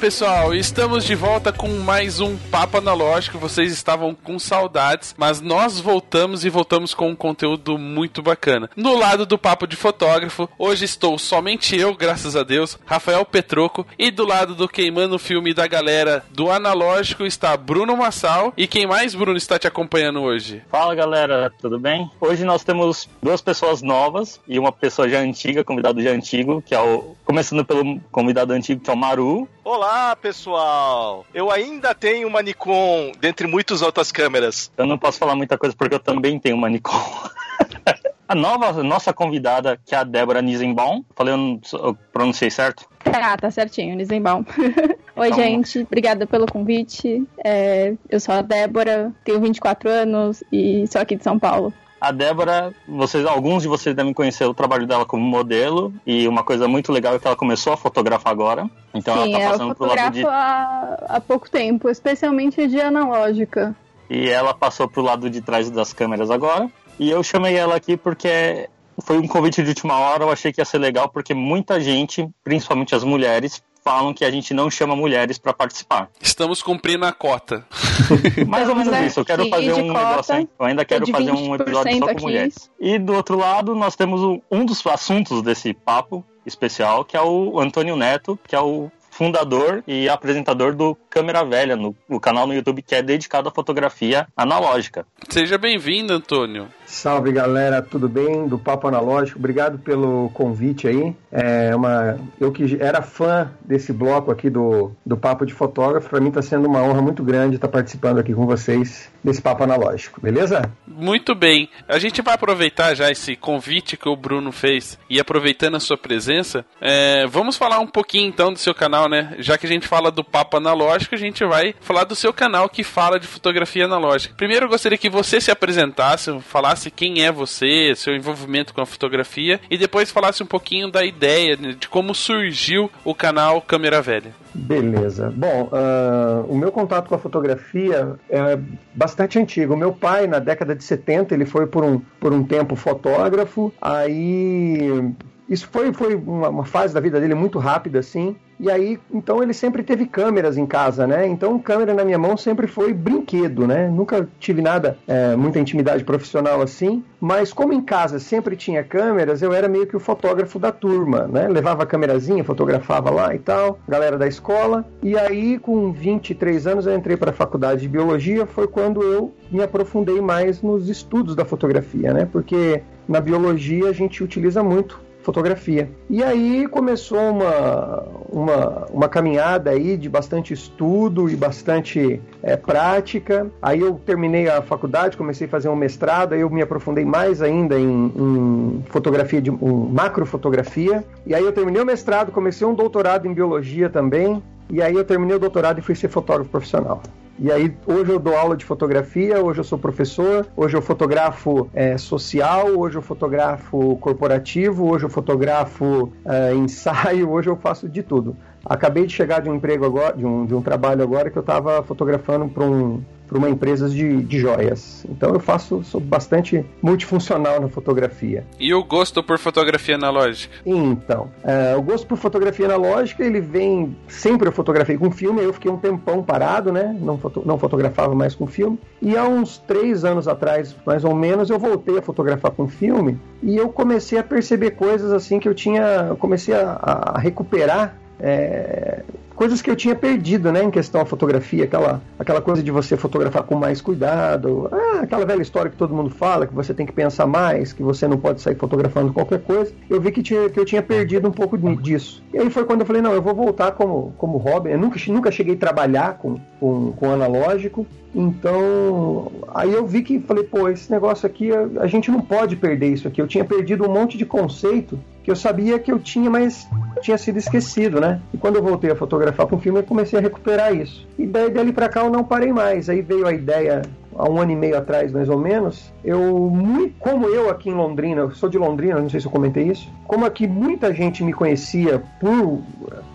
pessoal, estamos de volta com mais um Papo Analógico. Vocês estavam com saudades, mas nós voltamos e voltamos com um conteúdo muito bacana. No lado do Papo de Fotógrafo, hoje estou somente eu, graças a Deus, Rafael Petroco, e do lado do Queimando o Filme da galera do Analógico está Bruno Massal. E quem mais, Bruno, está te acompanhando hoje? Fala galera, tudo bem? Hoje nós temos duas pessoas novas e uma pessoa já antiga, convidado já antigo, que é o. Começando pelo convidado antigo, que é o Maru. Olá, pessoal! Eu ainda tenho uma Nikon, dentre muitas outras câmeras. Eu não posso falar muita coisa porque eu também tenho uma Nikon. A nova, nossa convidada, que é a Débora Nisenbaum. Falei, eu, eu pronunciei certo? Ah, tá certinho, Nisenbaum. Oi, então... gente, obrigada pelo convite. É, eu sou a Débora, tenho 24 anos e sou aqui de São Paulo. A Débora, vocês, alguns de vocês devem conhecer o trabalho dela como modelo e uma coisa muito legal é que ela começou a fotografar agora. Então Sim, ela tá passando pro lado de há, há pouco tempo, especialmente de analógica. E ela passou pro lado de trás das câmeras agora. E eu chamei ela aqui porque foi um convite de última hora, eu achei que ia ser legal porque muita gente, principalmente as mulheres, falam que a gente não chama mulheres para participar. Estamos cumprindo a cota. Mais ou menos isso. Eu quero fazer um cota, negócio. Hein? Eu ainda quero fazer um episódio só com mulheres. E do outro lado, nós temos um dos assuntos desse papo especial, que é o Antônio Neto, que é o fundador e apresentador do Câmera Velha, no, no canal no YouTube que é dedicado à fotografia analógica. Seja bem-vindo, Antônio. Salve galera, tudo bem? Do Papo Analógico, obrigado pelo convite aí. É uma, eu que era fã desse bloco aqui do, do Papo de Fotógrafo, para mim está sendo uma honra muito grande estar participando aqui com vocês desse Papo Analógico, beleza? Muito bem. A gente vai aproveitar já esse convite que o Bruno fez e aproveitando a sua presença, é, vamos falar um pouquinho então do seu canal, né? Já que a gente fala do Papo Analógico, a gente vai falar do seu canal que fala de fotografia analógica. Primeiro eu gostaria que você se apresentasse, falasse falasse quem é você, seu envolvimento com a fotografia e depois falasse um pouquinho da ideia de como surgiu o canal Câmera Velha. Beleza. Bom, uh, o meu contato com a fotografia é bastante antigo. O meu pai, na década de 70, ele foi por um, por um tempo fotógrafo, aí isso foi, foi uma, uma, fase da vida dele muito rápida, assim. E aí, então ele sempre teve câmeras em casa, né? Então, câmera na minha mão sempre foi brinquedo, né? Nunca tive nada, é, muita intimidade profissional assim. Mas como em casa sempre tinha câmeras, eu era meio que o fotógrafo da turma, né? Levava a câmerazinha, fotografava lá e tal, galera da escola. E aí, com 23 anos, eu entrei para a faculdade de biologia. Foi quando eu me aprofundei mais nos estudos da fotografia, né? Porque na biologia a gente utiliza muito fotografia. E aí começou uma, uma, uma caminhada aí de bastante estudo e bastante é, prática. Aí eu terminei a faculdade, comecei a fazer um mestrado, aí eu me aprofundei mais ainda em, em fotografia, de um, macrofotografia. E aí eu terminei o mestrado, comecei um doutorado em biologia também. E aí eu terminei o doutorado e fui ser fotógrafo profissional. E aí, hoje eu dou aula de fotografia, hoje eu sou professor, hoje eu fotografo é, social, hoje eu fotografo corporativo, hoje eu fotografo é, ensaio, hoje eu faço de tudo. Acabei de chegar de um emprego agora, de um, de um trabalho agora que eu estava fotografando para um, para uma empresa de, de joias. Então eu faço, sou bastante multifuncional na fotografia. E o gosto por fotografia analógica? Então, é, o gosto por fotografia analógica, ele vem. Sempre eu fotografei com filme, eu fiquei um tempão parado, né? Não, foto, não fotografava mais com filme. E há uns três anos atrás, mais ou menos, eu voltei a fotografar com filme e eu comecei a perceber coisas assim que eu tinha. Eu comecei a, a recuperar é, coisas que eu tinha perdido, né, em questão à fotografia, aquela, aquela coisa de você fotografar com mais cuidado, ah, aquela velha história que todo mundo fala, que você tem que pensar mais, que você não pode sair fotografando qualquer coisa. Eu vi que, tinha, que eu tinha perdido um pouco disso. E aí foi quando eu falei, não, eu vou voltar como, como hobby. Eu nunca, nunca cheguei a trabalhar com, com, com analógico, então, aí eu vi que falei, pô, esse negócio aqui, a, a, gente não pode perder isso aqui. Eu tinha perdido um monte de conceito que eu sabia que eu tinha, mas tinha sido esquecido, né? E quando eu voltei a fotografar com filme, eu comecei a recuperar isso. E daí dali para cá eu não parei mais. Aí veio a ideia há um ano e meio atrás, mais ou menos, eu, como eu aqui em Londrina, eu sou de Londrina, não sei se eu comentei isso, como aqui muita gente me conhecia por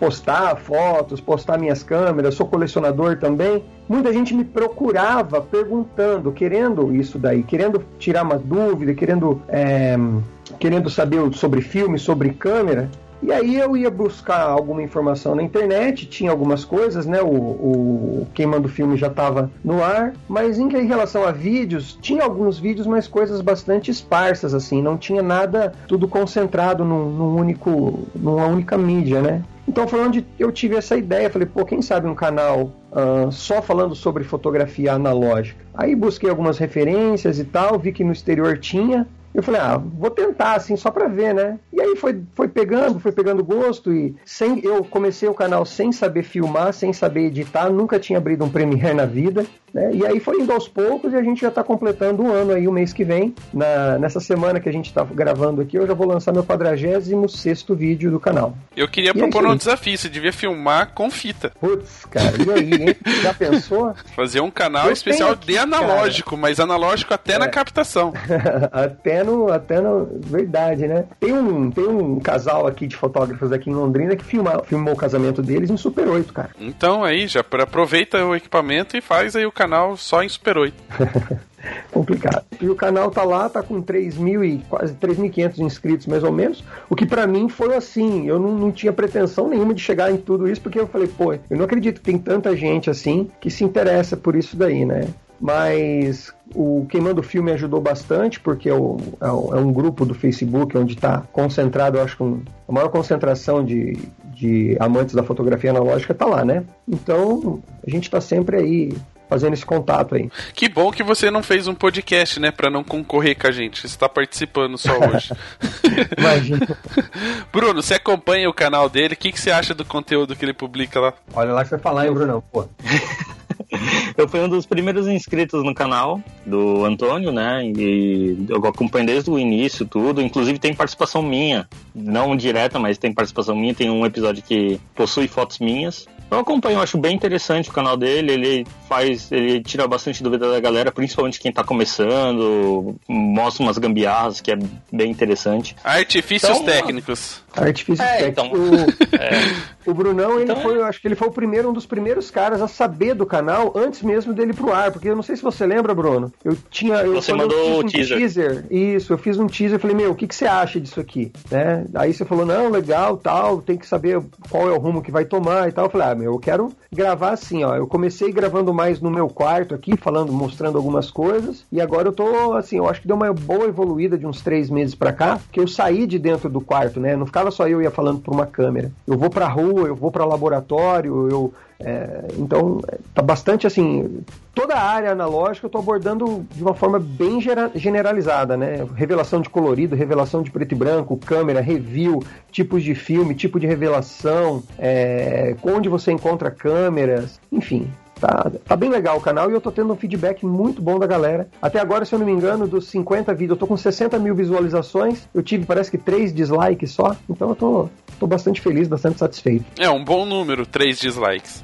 postar fotos, postar minhas câmeras, sou colecionador também, muita gente me procurava perguntando, querendo isso daí, querendo tirar uma dúvida, querendo, é, querendo saber sobre filme, sobre câmera, E aí eu ia buscar alguma informação na internet, tinha algumas coisas, né? O, o Quem Manda o Filme já estava no ar, mas em, relação a vídeos, tinha alguns vídeos, mas coisas bastante esparsas, assim, não tinha nada tudo concentrado num, num único, numa única mídia, né? Então foi onde eu tive essa ideia. Falei, pô, quem sabe um canal uh, só falando sobre fotografia analógica? Aí busquei algumas referências e tal, vi que no exterior tinha. Eu falei, ah, vou tentar, assim, só pra ver, né? E aí foi, foi pegando, foi pegando gosto e sem, eu comecei o canal sem saber filmar, sem saber editar, nunca tinha abrido um Premiere na vida. Né? E aí foi indo aos poucos e a gente já está completando um ano aí, o mês que vem. Na, nessa semana que a gente está gravando aqui, eu já vou lançar meu 46 vídeo do canal. Eu queria e é propor é um desafio, você devia filmar com fita. Putz, cara, e aí, hein? Já pensou? Fazer um canal eu especial aqui, de analógico, cara. mas analógico até é. na captação. até no. Até no. Verdade, né? Tem um, tem um casal aqui de fotógrafos aqui em Londrina que filma, filmou o casamento deles em Super 8, cara. Então aí, já aproveita o equipamento e faz aí o canal canal só em Super 8. complicado. E o canal tá lá, tá com 3 mil e quase 3.500 inscritos, mais ou menos. O que para mim foi assim, eu não, não, tinha pretensão nenhuma de chegar em tudo isso, porque eu falei, pô, eu não acredito que tem tanta gente assim que se interessa por isso daí, né? Mas o Queimando o Filme ajudou bastante, porque é, o, é, é um grupo do Facebook onde está concentrado, eu acho que um, a maior concentração de, de amantes da fotografia analógica está lá, né? Então a gente está sempre aí fazendo esse contato aí. Que bom que você não fez um podcast, né, para não concorrer com a gente. Você está participando só hoje. Imagina. Bruno, você acompanha o canal dele? O que, que você acha do conteúdo que ele publica lá? Olha lá que você vai falar, hein, Bruno? Pô. eu fui um dos primeiros inscritos no canal do Antônio, né? E eu acompanho desde o início tudo. Inclusive tem participação minha, não direta, mas tem participação minha. Tem um episódio que possui fotos minhas. Eu acompanho, eu acho bem interessante o canal dele. Ele faz, ele tira bastante dúvida da galera, principalmente quem tá começando, mostra umas gambiarras que é bem interessante. Artifícios então, técnicos. Artifícios é. Então, é. O Brunão, ele então, foi, eu acho que ele foi o primeiro, um dos primeiros caras a saber do canal antes mesmo dele pro ar, porque eu não sei se você lembra, Bruno. Eu tinha. Eu, você mandou o teaser. teaser. Isso, eu fiz um teaser, falei, meu, o que, que você acha disso aqui? Né? Aí você falou, não, legal, tal, tem que saber qual é o rumo que vai tomar e tal. Eu falei, ah, meu, eu quero gravar assim, ó. Eu comecei gravando mais no meu quarto aqui, falando, mostrando algumas coisas, e agora eu tô, assim, eu acho que deu uma boa evoluída de uns três meses pra cá, que eu saí de dentro do quarto, né? Não ficava só eu ia falando por uma câmera. Eu vou pra rua, eu vou pra laboratório, eu é, então, tá bastante assim. Toda a área analógica eu estou abordando de uma forma bem generalizada, né? Revelação de colorido, revelação de preto e branco, câmera, review, tipos de filme, tipo de revelação, é, onde você encontra câmeras, enfim. Tá, tá bem legal o canal e eu tô tendo um feedback muito bom da galera. Até agora, se eu não me engano, dos 50 vídeos, eu tô com 60 mil visualizações. Eu tive, parece que, 3 dislikes só. Então eu tô, tô bastante feliz, bastante satisfeito. É um bom número, 3 dislikes.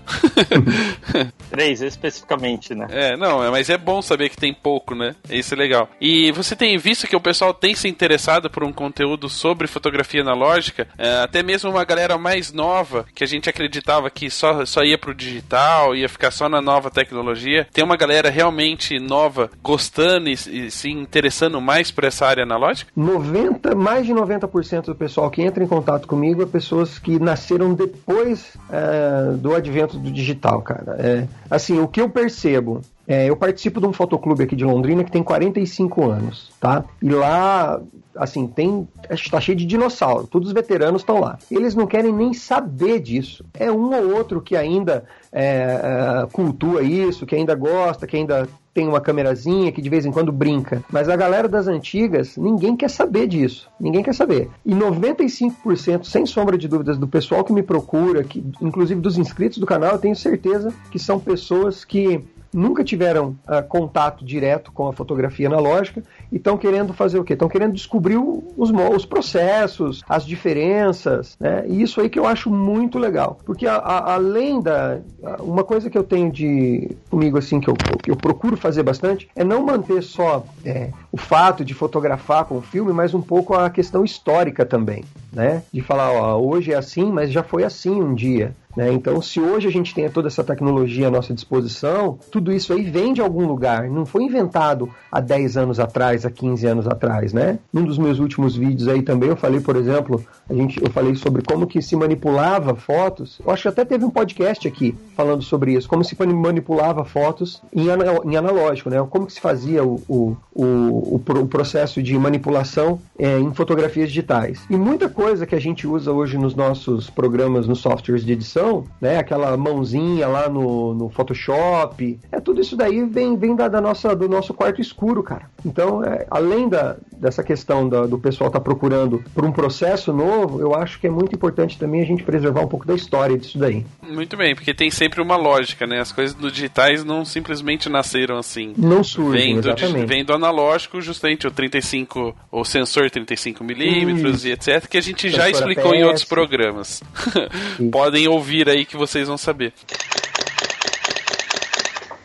3 especificamente, né? É, não, é, mas é bom saber que tem pouco, né? Isso é legal. E você tem visto que o pessoal tem se interessado por um conteúdo sobre fotografia analógica? É, até mesmo uma galera mais nova, que a gente acreditava que só, só ia pro digital, ia ficar só só na nova tecnologia. Tem uma galera realmente nova gostando e, e se interessando mais por essa área analógica? 90, mais de 90% do pessoal que entra em contato comigo é pessoas que nasceram depois é, do advento do digital, cara. É, assim, o que eu percebo é, eu participo de um fotoclube aqui de Londrina que tem 45 anos, tá? E lá, assim, tem. Está cheio de dinossauro, todos os veteranos estão lá. Eles não querem nem saber disso. É um ou outro que ainda é, é, cultua isso, que ainda gosta, que ainda tem uma câmerazinha que de vez em quando brinca. Mas a galera das antigas, ninguém quer saber disso. Ninguém quer saber. E 95%, sem sombra de dúvidas, do pessoal que me procura, que, inclusive dos inscritos do canal, eu tenho certeza que são pessoas que nunca tiveram uh, contato direto com a fotografia analógica e estão querendo fazer o quê? Estão querendo descobrir os, os processos, as diferenças, né? E isso aí que eu acho muito legal. Porque a, a, além da. Uma coisa que eu tenho de comigo, assim, que eu, que eu procuro fazer bastante, é não manter só é, o fato de fotografar com o filme, mas um pouco a questão histórica também, né? De falar, ó, hoje é assim, mas já foi assim um dia. Né? Então, se hoje a gente tem toda essa tecnologia à nossa disposição, tudo isso aí vem de algum lugar, não foi inventado há 10 anos atrás, há 15 anos atrás, né? Num dos meus últimos vídeos aí também eu falei, por exemplo, a gente, eu falei sobre como que se manipulava fotos. Eu acho que até teve um podcast aqui falando sobre isso, como se manipulava fotos em, em analógico, né? Como que se fazia o, o, o, o processo de manipulação é, em fotografias digitais. E muita coisa que a gente usa hoje nos nossos programas, nos softwares de edição, né? Aquela mãozinha lá no, no Photoshop. É tudo isso daí vem, vem da, da nossa, do nosso quarto escuro, cara. Então, é, além da, dessa questão da, do pessoal estar tá procurando por um processo novo, eu acho que é muito importante também a gente preservar um pouco da história disso daí. Muito bem, porque tem sempre uma lógica, né? As coisas do digitais não simplesmente nasceram assim. Não surgem, vem do, exatamente. Vem do analógico, justamente o 35, o sensor 35 milímetros e etc, que a gente já explicou em outros programas. Podem ouvir aí que vocês vão saber.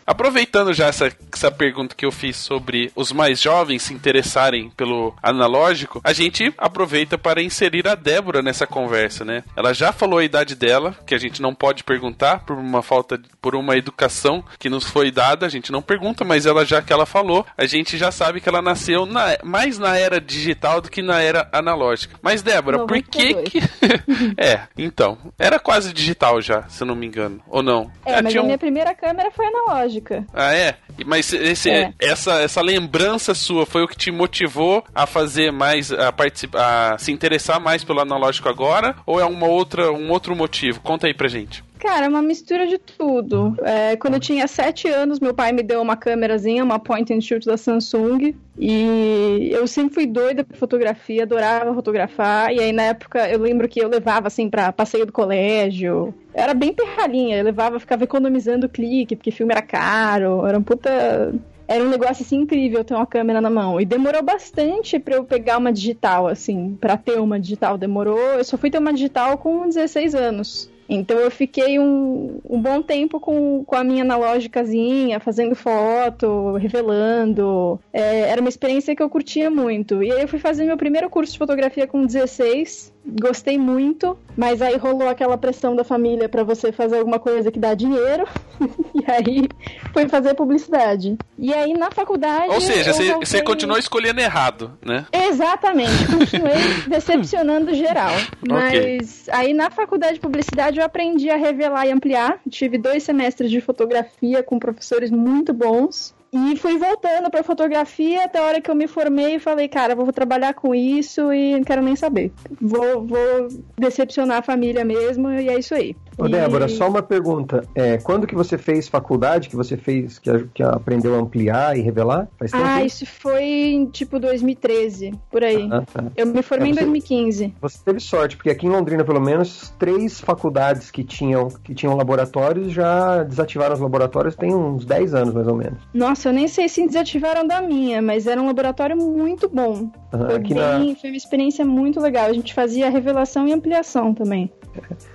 Aproveitando já essa, essa pergunta que eu fiz sobre os mais jovens se interessarem pelo analógico, a gente aproveita para inserir a Débora nessa conversa, né? Ela já falou a idade dela, que a gente não pode perguntar por uma falta, por uma educação que nos foi dada, a gente não pergunta, mas ela já que ela falou, a gente já sabe que ela nasceu na, mais na era digital do que na era analógica. Mas Débora, por que que É, então, era quase digital já, se eu não me engano, ou não? É, mas a minha primeira câmera foi analógica lógica. Ah, é? Mas esse, é. essa, essa lembrança sua foi o que te motivou a fazer mais, a participar, a se interessar mais pelo analógico agora? Ou é uma outra, um outro motivo? Conta aí pra gente. Cara, é uma mistura de tudo. É, quando eu tinha sete anos, meu pai me deu uma câmerazinha, uma point and shoot da Samsung. E eu sempre fui doida por fotografia, adorava fotografar. E aí, na época, eu lembro que eu levava, assim, pra passeio do colégio. Era bem perralhinha, eu levava, ficava economizando clique, porque filme era caro. Era um puta era um negócio assim incrível ter uma câmera na mão. E demorou bastante para eu pegar uma digital, assim, para ter uma digital. Demorou. Eu só fui ter uma digital com 16 anos. Então eu fiquei um, um bom tempo com, com a minha analógicazinha, fazendo foto, revelando. É, era uma experiência que eu curtia muito. E aí eu fui fazer meu primeiro curso de fotografia com 16 gostei muito, mas aí rolou aquela pressão da família para você fazer alguma coisa que dá dinheiro, e aí foi fazer publicidade. E aí na faculdade. Ou seja, você, voltei... continuou escolhendo errado, né? Exatamente, continuei decepcionando geral. Mas okay. aí na faculdade de publicidade eu aprendi a revelar e ampliar. Tive dois semestres de fotografia com professores muito bons. E fui voltando pra fotografia até a hora que eu me formei e falei, cara, vou trabalhar com isso e não quero nem saber. Vou, vou decepcionar a família mesmo e é isso aí. Ô, Débora, só uma pergunta. É, quando que você fez faculdade, que você fez, que, que aprendeu a ampliar e revelar? Faz tempo? Ah, isso foi em tipo 2013, por aí. Ah, tá. Eu me formei é, você, em 2015. Você teve sorte, porque aqui em Londrina, pelo menos, três faculdades que tinham, que tinham laboratórios já desativaram os laboratórios tem uns 10 anos, mais ou menos. Nossa, eu nem sei se desativaram da minha, mas era um laboratório muito bom. foi, bem, na... foi uma experiência muito legal. A gente fazia revelação e ampliação também.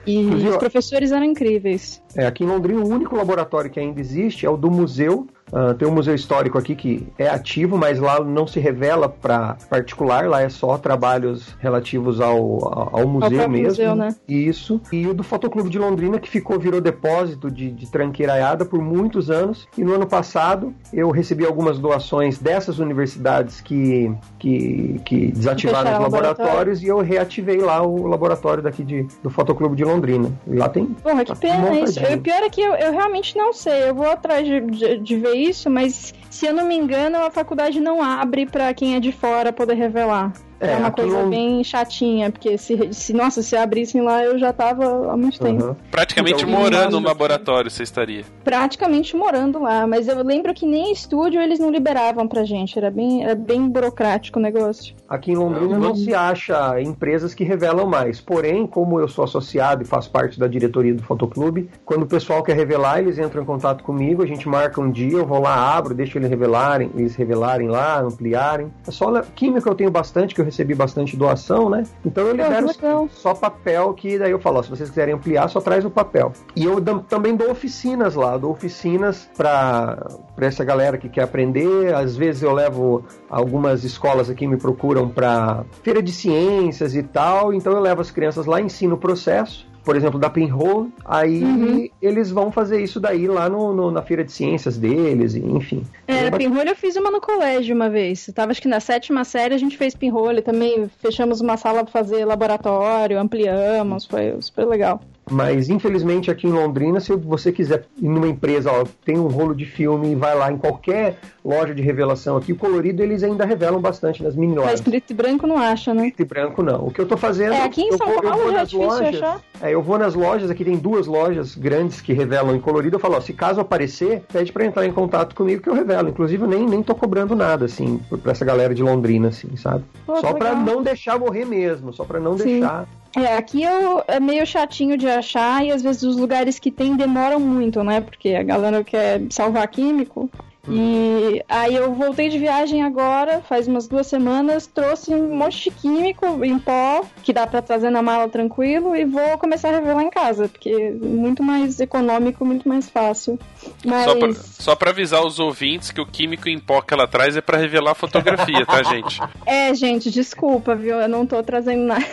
E Inclusive, os professores eram incríveis. É, aqui em Londrina, o único laboratório que ainda existe é o do museu Uh, tem um museu histórico aqui que é ativo, mas lá não se revela para particular, lá é só trabalhos relativos ao, ao, museu mesmo. Museu, né? Isso. E o do Fotoclube de Londrina, que ficou, virou depósito de, de tranqueiraiada por muitos anos. E no ano passado eu recebi algumas doações dessas universidades que, que, que desativaram os laboratórios laboratório. e eu reativei lá o laboratório daqui de, do Fotoclube de Londrina. E lá tem. Porra, que pena isso. O pior é que eu, eu realmente não sei. Eu vou atrás de, de, de ver isso, mas se eu não me engano, a faculdade não abre para quem é de fora poder revelar. É, é uma coisa bem chatinha, porque se, se, nossa, se abrissem lá, eu já tava há muito uhum. tempo. Praticamente então, morando no laboratório, você estaria. Praticamente morando lá, mas eu lembro que nem estúdio eles não liberavam pra gente, era bem, era bem burocrático o negócio. Aqui em Londrina não se acha empresas que revelam mais, porém, como eu sou associado e faço parte da diretoria do Fotoclube, quando o pessoal quer revelar, eles entram em contato comigo, a gente marca um dia, eu vou lá, abro, deixo eles revelarem, eles revelarem lá, ampliarem. É só química eu tenho bastante, que eu recebi bastante doação, né? Então eu libero ah, só papel, que daí eu falo, ó, se vocês quiserem ampliar, só traz o papel. E eu também dou oficinas lá, dou oficinas para essa galera que quer aprender. Às vezes eu levo algumas escolas aqui me procuram para feira de ciências e tal, então eu levo as crianças lá, ensino o processo por exemplo, da Pinhole, aí uhum. eles vão fazer isso daí lá no, no, na feira de ciências deles, enfim. É, a Pinhole eu fiz uma no colégio uma vez. Eu tava acho que na sétima série a gente fez Pinhole também, fechamos uma sala para fazer laboratório, ampliamos, foi super legal. Mas infelizmente aqui em Londrina, se você quiser ir numa empresa, ó, tem um rolo de filme e vai lá em qualquer loja de revelação aqui, o colorido eles ainda revelam bastante nas mini lojas. Mas preto e branco não acha, né? Preto e branco não. O que eu tô fazendo. É, aqui em São vou, Paulo já é difícil lojas, achar. É, eu vou nas lojas, aqui tem duas lojas grandes que revelam em colorido. Eu falo, ó, se caso aparecer, pede para entrar em contato comigo que eu revelo. Inclusive, eu nem, nem tô cobrando nada, assim, pra essa galera de Londrina, assim, sabe? Pô, só para não deixar morrer mesmo, só para não Sim. deixar é, aqui eu, é meio chatinho de achar e às vezes os lugares que tem demoram muito, né? Porque a galera quer salvar químico. E aí eu voltei de viagem agora, faz umas duas semanas, trouxe um monte de químico em pó, que dá para trazer na mala tranquilo, e vou começar a revelar em casa, porque é muito mais econômico, muito mais fácil. Mas... Só, pra avisar os ouvintes que o químico em pó que ela traz é para revelar fotografia, tá, gente? É, gente, desculpa, viu? Eu não tô trazendo nada.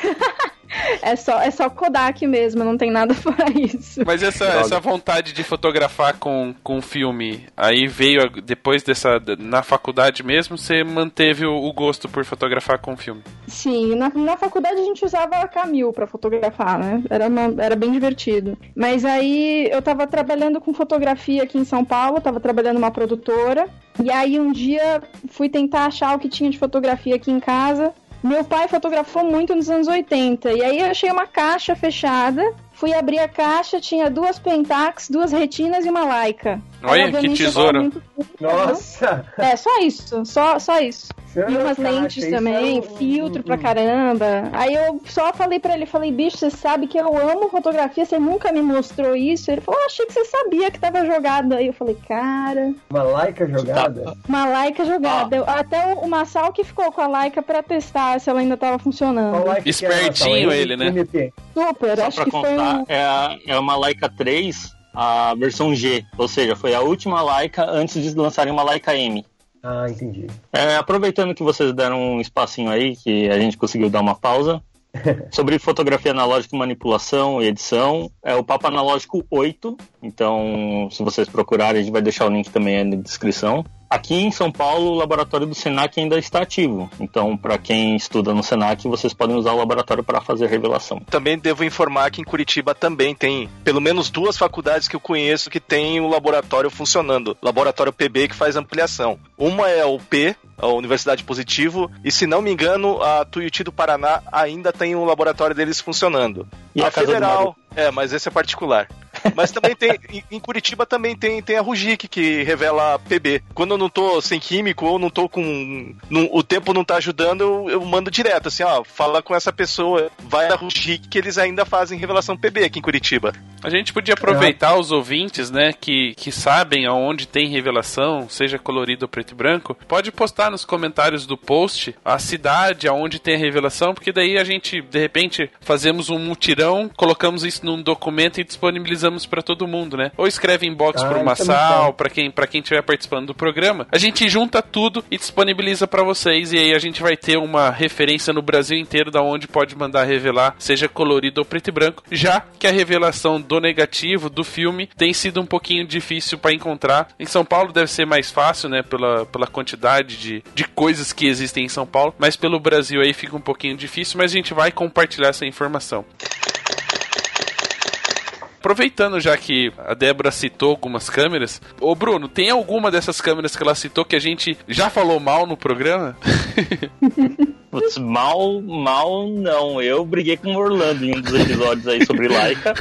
É só, é só Kodak mesmo, não tem nada fora isso. Mas essa, essa vontade de fotografar com, com filme, aí veio depois dessa. Na faculdade mesmo, você manteve o, o gosto por fotografar com filme? Sim, na, na faculdade a gente usava a Camil pra fotografar, né? Era, uma, era bem divertido. Mas aí eu tava trabalhando com fotografia aqui em São Paulo, tava trabalhando numa produtora. E aí um dia fui tentar achar o que tinha de fotografia aqui em casa. Meu pai fotografou muito nos anos 80. E aí eu achei uma caixa fechada. Fui abrir a caixa, tinha duas Pentax, duas retinas e uma Leica. Olha, que tesouro. Nossa! É, só isso. Só, só isso. E umas lentes também, é um, filtro pra caramba. Aí eu só falei pra ele, falei, bicho, você sabe que eu amo fotografia, você nunca me mostrou isso. Ele falou, achei que você sabia que tava jogada. Aí eu falei, cara. Uma laica jogada? Uma laica jogada. Ah. Até o, Massal que ficou com a laica pra testar se ela ainda tava funcionando. Espertinho ele, né? Super, Só acho que contar, foi. É, é uma Leica 3 a versão G, ou seja, foi a última Leica antes de lançarem uma Leica M. Ah, entendi. É, aproveitando que vocês deram um espacinho aí, que a gente conseguiu dar uma pausa, sobre fotografia analógica manipulação e edição, é o Papo Analógico 8. Então, se vocês procurarem, a gente vai deixar o link também na descrição. Aqui em São Paulo, o laboratório do Senac ainda está ativo. Então, para quem estuda no Senac, vocês podem usar o laboratório para fazer revelação. Também devo informar que em Curitiba também tem pelo menos duas faculdades que eu conheço que tem o laboratório funcionando. Laboratório PB que faz ampliação. Uma é o P, a Universidade Positivo, e se não me engano, a Tuiuti do Paraná ainda tem o laboratório deles funcionando. E a, a Federal, é, mas esse é particular. Mas também tem, em Curitiba também tem, tem a Rugic que revela PB. Quando eu não tô sem químico ou não tô com. Não, o tempo não tá ajudando, eu, eu, mando direto, assim, ó, fala com essa pessoa, vai na Rugic que eles ainda fazem revelação PB aqui em Curitiba. A gente podia aproveitar é. os ouvintes, né, que, que sabem aonde tem revelação, seja colorido ou preto e branco, pode postar nos comentários do post a cidade aonde tem a revelação, porque daí a gente, de repente, fazemos um mutirão, colocamos isso num documento e disponibilizamos para todo mundo, né? Ou escreve inbox ah, pro Massal, para quem para quem estiver participando do programa. A gente junta tudo e disponibiliza para vocês e aí a gente vai ter uma referência no Brasil inteiro da onde pode mandar revelar, seja colorido ou preto e branco, já que a revelação do negativo do filme tem sido um pouquinho difícil para encontrar. Em São Paulo deve ser mais fácil, né, pela, pela quantidade de, de coisas que existem em São Paulo, mas pelo Brasil aí fica um pouquinho difícil, mas a gente vai compartilhar essa informação. Aproveitando já que a Débora citou algumas câmeras, ô Bruno, tem alguma dessas câmeras que ela citou que a gente já falou mal no programa? Putz, mal, mal não. Eu briguei com o Orlando em um dos episódios aí sobre Laika.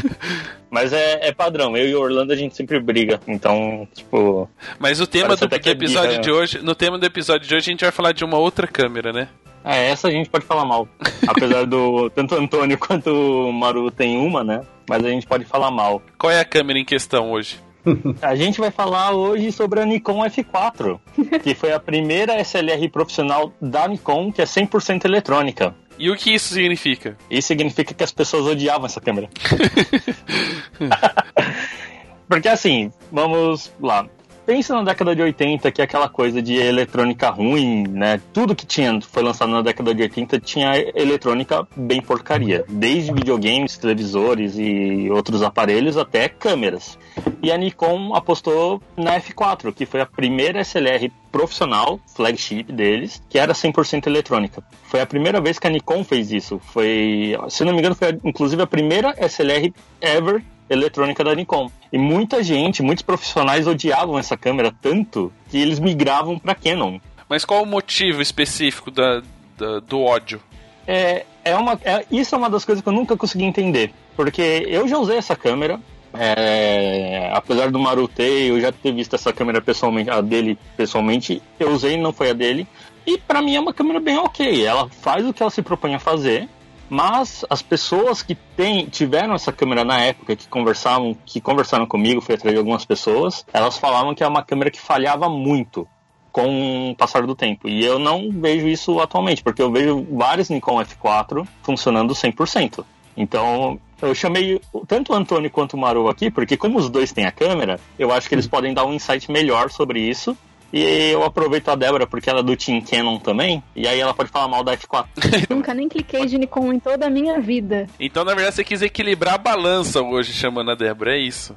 Mas é, é, padrão, eu e o Orlando a gente sempre briga, então, tipo. Mas o tema do, do episódio birra. de hoje, no tema do episódio de hoje, a gente vai falar de uma outra câmera, né? É, essa a gente pode falar mal. Apesar do. Tanto o Antônio quanto o Maru tem uma, né? Mas a gente pode falar mal. Qual é a câmera em questão hoje? A gente vai falar hoje sobre a Nikon F4, que foi a primeira SLR profissional da Nikon que é 100% eletrônica. E o que isso significa? Isso significa que as pessoas odiavam essa câmera. Porque assim, vamos lá pensa na década de 80, que é aquela coisa de eletrônica ruim, né? Tudo que tinha foi lançado na década de 80 tinha eletrônica bem porcaria. Desde videogames, televisores e outros aparelhos até câmeras. E a Nikon apostou na F4, que foi a primeira SLR profissional, flagship deles, que era 100% eletrônica. Foi a primeira vez que a Nikon fez isso. Foi, se não me engano, foi inclusive a primeira SLR ever eletrônica da Nikon. E muita gente, muitos profissionais odiavam essa câmera tanto que eles migravam para Canon. Mas qual o motivo específico da, da do ódio? É, é uma, é, isso é uma das coisas que eu nunca consegui entender. Porque eu já usei essa câmera, é, apesar do Maru ter, eu já ter visto essa câmera pessoalmente, a dele pessoalmente, eu usei, não foi a dele. E para mim é uma câmera bem ok. Ela faz o que ela se propõe a fazer. Mas as pessoas que tem, tiveram essa câmera na época, que conversavam, que conversaram comigo, foi atrás de algumas pessoas, elas falavam que é uma câmera que falhava muito com o passar do tempo. E eu não vejo isso atualmente, porque eu vejo vários Nikon F4 funcionando 100%. Então, eu chamei tanto o Antônio quanto o Maru aqui, porque como os dois têm a câmera, eu acho que eles podem dar um insight melhor sobre isso e eu aproveito a Débora porque ela é do Team Canon também, e aí ela pode falar mal da F4. Nunca nem cliquei de Nikon em toda a minha vida. Então, na verdade, você quis equilibrar a balança hoje chamando a Débora, é isso?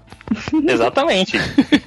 Exatamente.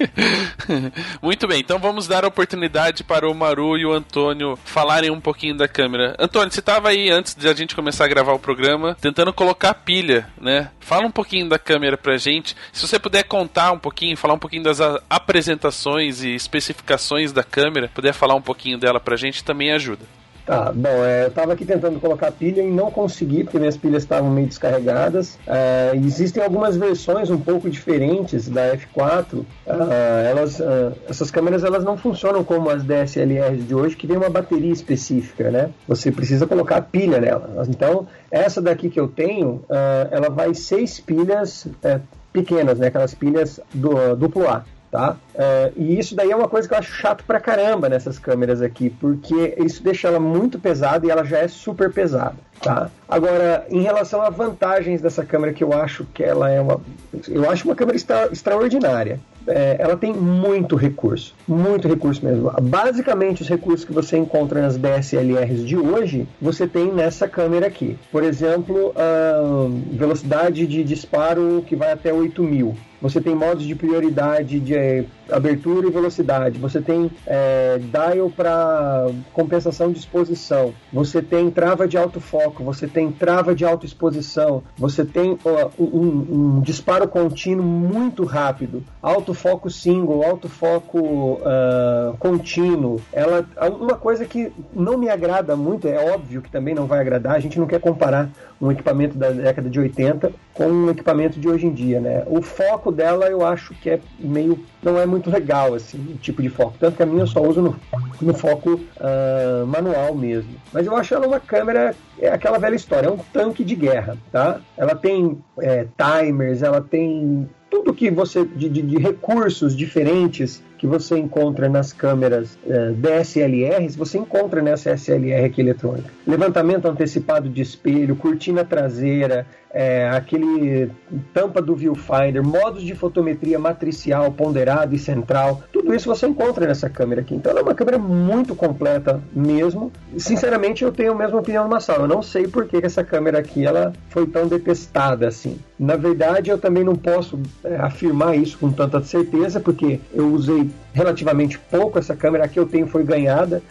Muito bem, então vamos dar a oportunidade para o Maru e o Antônio falarem um pouquinho da câmera. Antônio, você estava aí antes de a gente começar a gravar o programa, tentando colocar pilha, né? Fala um pouquinho da câmera pra gente. Se você puder contar um pouquinho, falar um pouquinho das apresentações e especificações da câmera, puder falar um pouquinho dela pra gente também ajuda. Tá, bom, é, eu estava aqui tentando colocar pilha e não consegui, porque minhas pilhas estavam meio descarregadas. É, existem algumas versões um pouco diferentes da F4. É, elas, é, essas câmeras elas não funcionam como as DSLRs de hoje, que tem uma bateria específica, né? Você precisa colocar pilha nela. Então, essa daqui que eu tenho, é, ela vai seis pilhas é, pequenas, né? Aquelas pilhas do, duplo A tá? É, e isso daí é uma coisa que eu acho chato pra caramba nessas câmeras aqui, porque isso deixa ela muito pesada e ela já é super pesada, tá? Agora, em relação a vantagens dessa câmera, que eu acho que ela é uma... Eu acho uma câmera extra, extraordinária. É, ela tem muito recurso, muito recurso mesmo. Basicamente, os recursos que você encontra nas DSLRs de hoje, você tem nessa câmera aqui. Por exemplo, a velocidade de disparo que vai até 8000 você tem modos de prioridade de é, abertura e velocidade, você tem é, dial para compensação de exposição, você tem trava de alto foco, você tem trava de alta exposição, você tem ó, um, um, disparo contínuo muito rápido, alto foco single, alto foco uh, contínuo. Ela, uma coisa que não me agrada muito, é óbvio que também não vai agradar, a gente não quer comparar um equipamento da década de 80 com um equipamento de hoje em dia, né? O foco dela eu acho que é meio não é muito legal assim o tipo de foco. Tanto que a minha eu só uso no, no foco uh, manual mesmo. Mas eu acho ela uma câmera é aquela velha história é um tanque de guerra tá? Ela tem é, timers ela tem tudo que você de, de, de recursos diferentes que você encontra nas câmeras é, DSLRs, você encontra nessa SLR aqui eletrônica. Levantamento antecipado de espelho, cortina traseira, é, aquele tampa do viewfinder, modos de fotometria matricial, ponderado e central, tudo isso você encontra nessa câmera aqui. Então ela é uma câmera muito completa mesmo. Sinceramente, eu tenho a mesma opinião do Massal. Eu não sei por que essa câmera aqui ela foi tão detestada assim. Na verdade, eu também não posso é, afirmar isso com tanta certeza, porque eu usei relativamente pouco essa câmera. que eu tenho foi ganhada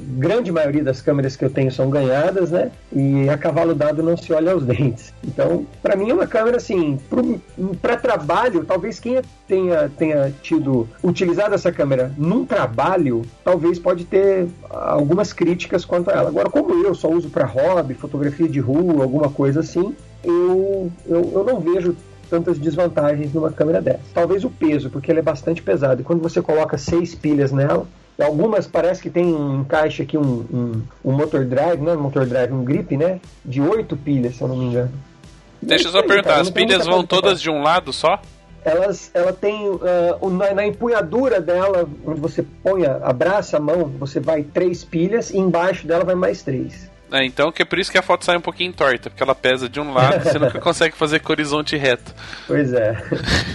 grande maioria das câmeras que eu tenho são ganhadas, né? E a cavalo dado não se olha aos dentes. Então, para mim é uma câmera assim, para trabalho, talvez quem tenha, tenha tido utilizado essa câmera num trabalho, talvez pode ter algumas críticas quanto a ela. Agora, como eu só uso para hobby, fotografia de rua, alguma coisa assim, eu, eu, eu não vejo tantas desvantagens numa câmera dessa. Talvez o peso, porque ela é bastante pesada. E quando você coloca seis pilhas nela, Algumas parece que tem um encaixe aqui, um, um, um motor drive, né? Motor drive, um grip, né? De oito pilhas, se eu não me engano. Deixa eu só perguntar, as pilhas vão todas de um lado só? elas, ela tem uh, na, na, empunhadura dela, onde você põe, abraça a mão, você vai três pilhas e embaixo dela vai mais três. É, então que é por isso que a foto sai um pouquinho torta, porque ela pesa de um lado, você nunca consegue fazer com horizonte reto. Pois é.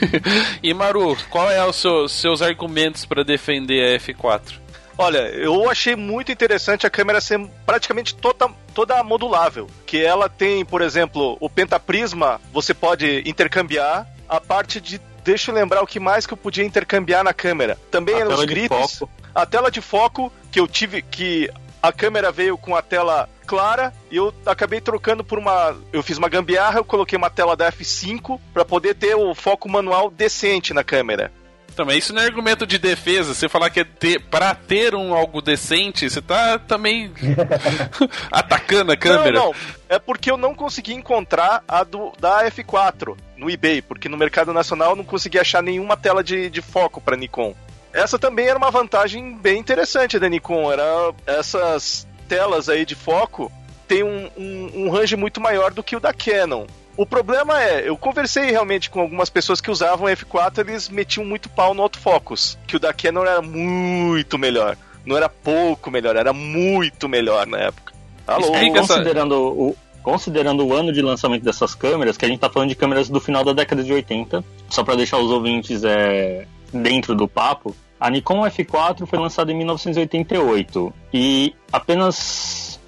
e Maru, qual é os seu, seus argumentos para defender a F4? Olha, eu achei muito interessante a câmera ser praticamente toda, toda modulável. Que ela tem, por exemplo, o pentaprisma, você pode intercambiar. A parte de. Deixa eu lembrar o que mais que eu podia intercambiar na câmera. Também eram os grips. A tela de foco, que eu tive. que a câmera veio com a tela clara e eu acabei trocando por uma. Eu fiz uma gambiarra, eu coloquei uma tela da F5 para poder ter o foco manual decente na câmera. Também isso não é argumento de defesa. Você falar que é ter, para ter um algo decente, você tá também atacando a câmera. Não, não. É porque eu não consegui encontrar a do, da F4 no eBay, porque no mercado nacional eu não consegui achar nenhuma tela de, de foco para Nikon. Essa também era uma vantagem bem interessante da Nikon. Era essas telas aí de foco tem um, um, um range muito maior do que o da Canon. O problema é, eu conversei realmente com algumas pessoas que usavam F4, eles metiam muito pau no autofocus, que o da Canon era muito melhor. Não era pouco melhor, era muito melhor na época. Alô? Considerando o, considerando o ano de lançamento dessas câmeras, que a gente tá falando de câmeras do final da década de 80, só para deixar os ouvintes é, dentro do papo, a Nikon F4 foi lançada em 1988 e apenas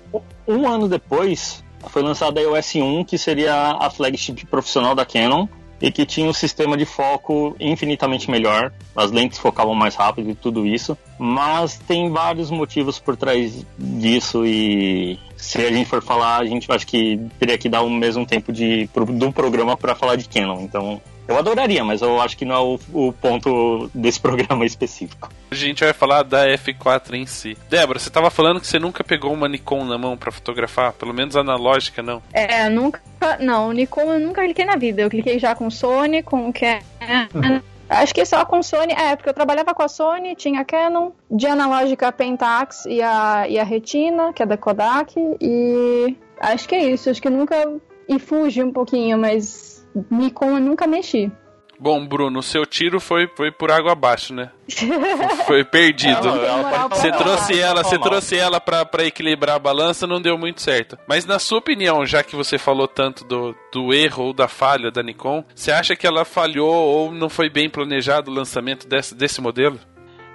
um ano depois foi lançada a EOS 1, que seria a flagship profissional da Canon, e que tinha um sistema de foco infinitamente melhor, as lentes focavam mais rápido e tudo isso, mas tem vários motivos por trás disso e se a gente for falar, a gente acho que teria que dar o mesmo tempo de, do programa para falar de Canon, então eu adoraria, mas eu acho que não é o, o, ponto desse programa específico. A gente vai falar da F4 em si. Débora, você estava falando que você nunca pegou uma Nikon na mão para fotografar, pelo menos analógica, não? É, nunca. Não, Nikon eu nunca cliquei na vida. Eu cliquei já com Sony, com Canon. Acho que só com Sony, é, porque eu trabalhava com a Sony, tinha a Canon, de analógica a Pentax e a, e a Retina, que é da Kodak, e acho que é isso, acho que nunca. E fugi um pouquinho, mas Nikon eu nunca mexi. Bom, Bruno, seu tiro foi, foi por água abaixo, né? foi perdido. você trouxe ela, você trouxe ela para equilibrar a balança, não deu muito certo. Mas na sua opinião, já que você falou tanto do, do erro ou da falha da Nikon, você acha que ela falhou ou não foi bem planejado o lançamento desse, desse modelo?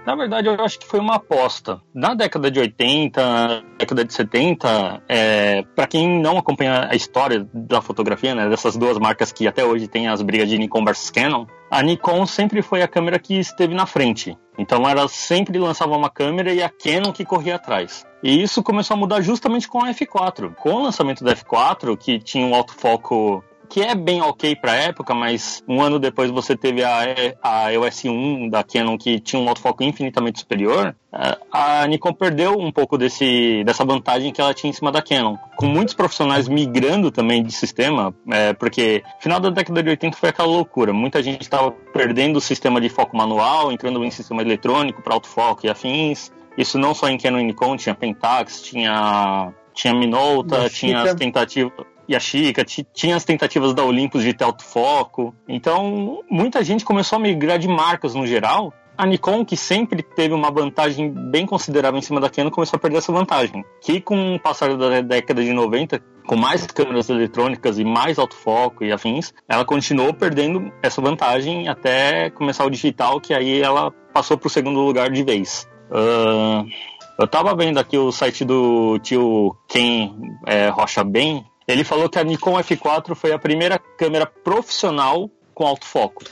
Na verdade, eu acho que foi uma aposta. Na década de 80, década de 70, é, para quem não acompanha a história da fotografia, né, dessas duas marcas que até hoje tem as brigas de Nikon versus Canon, a Nikon sempre foi a câmera que esteve na frente. Então ela sempre lançava uma câmera e a Canon que corria atrás. E isso começou a mudar justamente com a F4. Com o lançamento da F4, que tinha um autofoco que é bem ok para época, mas um ano depois você teve a, a EOS 1 da Canon que tinha um autofoco infinitamente superior, a Nikon perdeu um pouco desse, dessa vantagem que ela tinha em cima da Canon. Com muitos profissionais migrando também de sistema, é, porque final da década de 80 foi aquela loucura. Muita gente estava perdendo o sistema de foco manual, entrando em sistema eletrônico para autofoco e afins. Isso não só em Canon e Nikon, tinha Pentax, tinha tinha Minolta, tinha as tentativas a Chica, tinha as tentativas da Olympus de ter autofoco. Então, muita gente começou a migrar de marcas no geral. A Nikon, que sempre teve uma vantagem bem considerável em cima da Canon, começou a perder essa vantagem. Que com o passar da década de 90, com mais câmeras eletrônicas e mais autofoco e afins, ela continuou perdendo essa vantagem até começar o digital, que aí ela passou para o segundo lugar de vez. Uh, eu tava vendo aqui o site do tio Ken é, Rocha Bem, ele falou que a Nikon F4 foi a primeira câmera profissional com autofoco.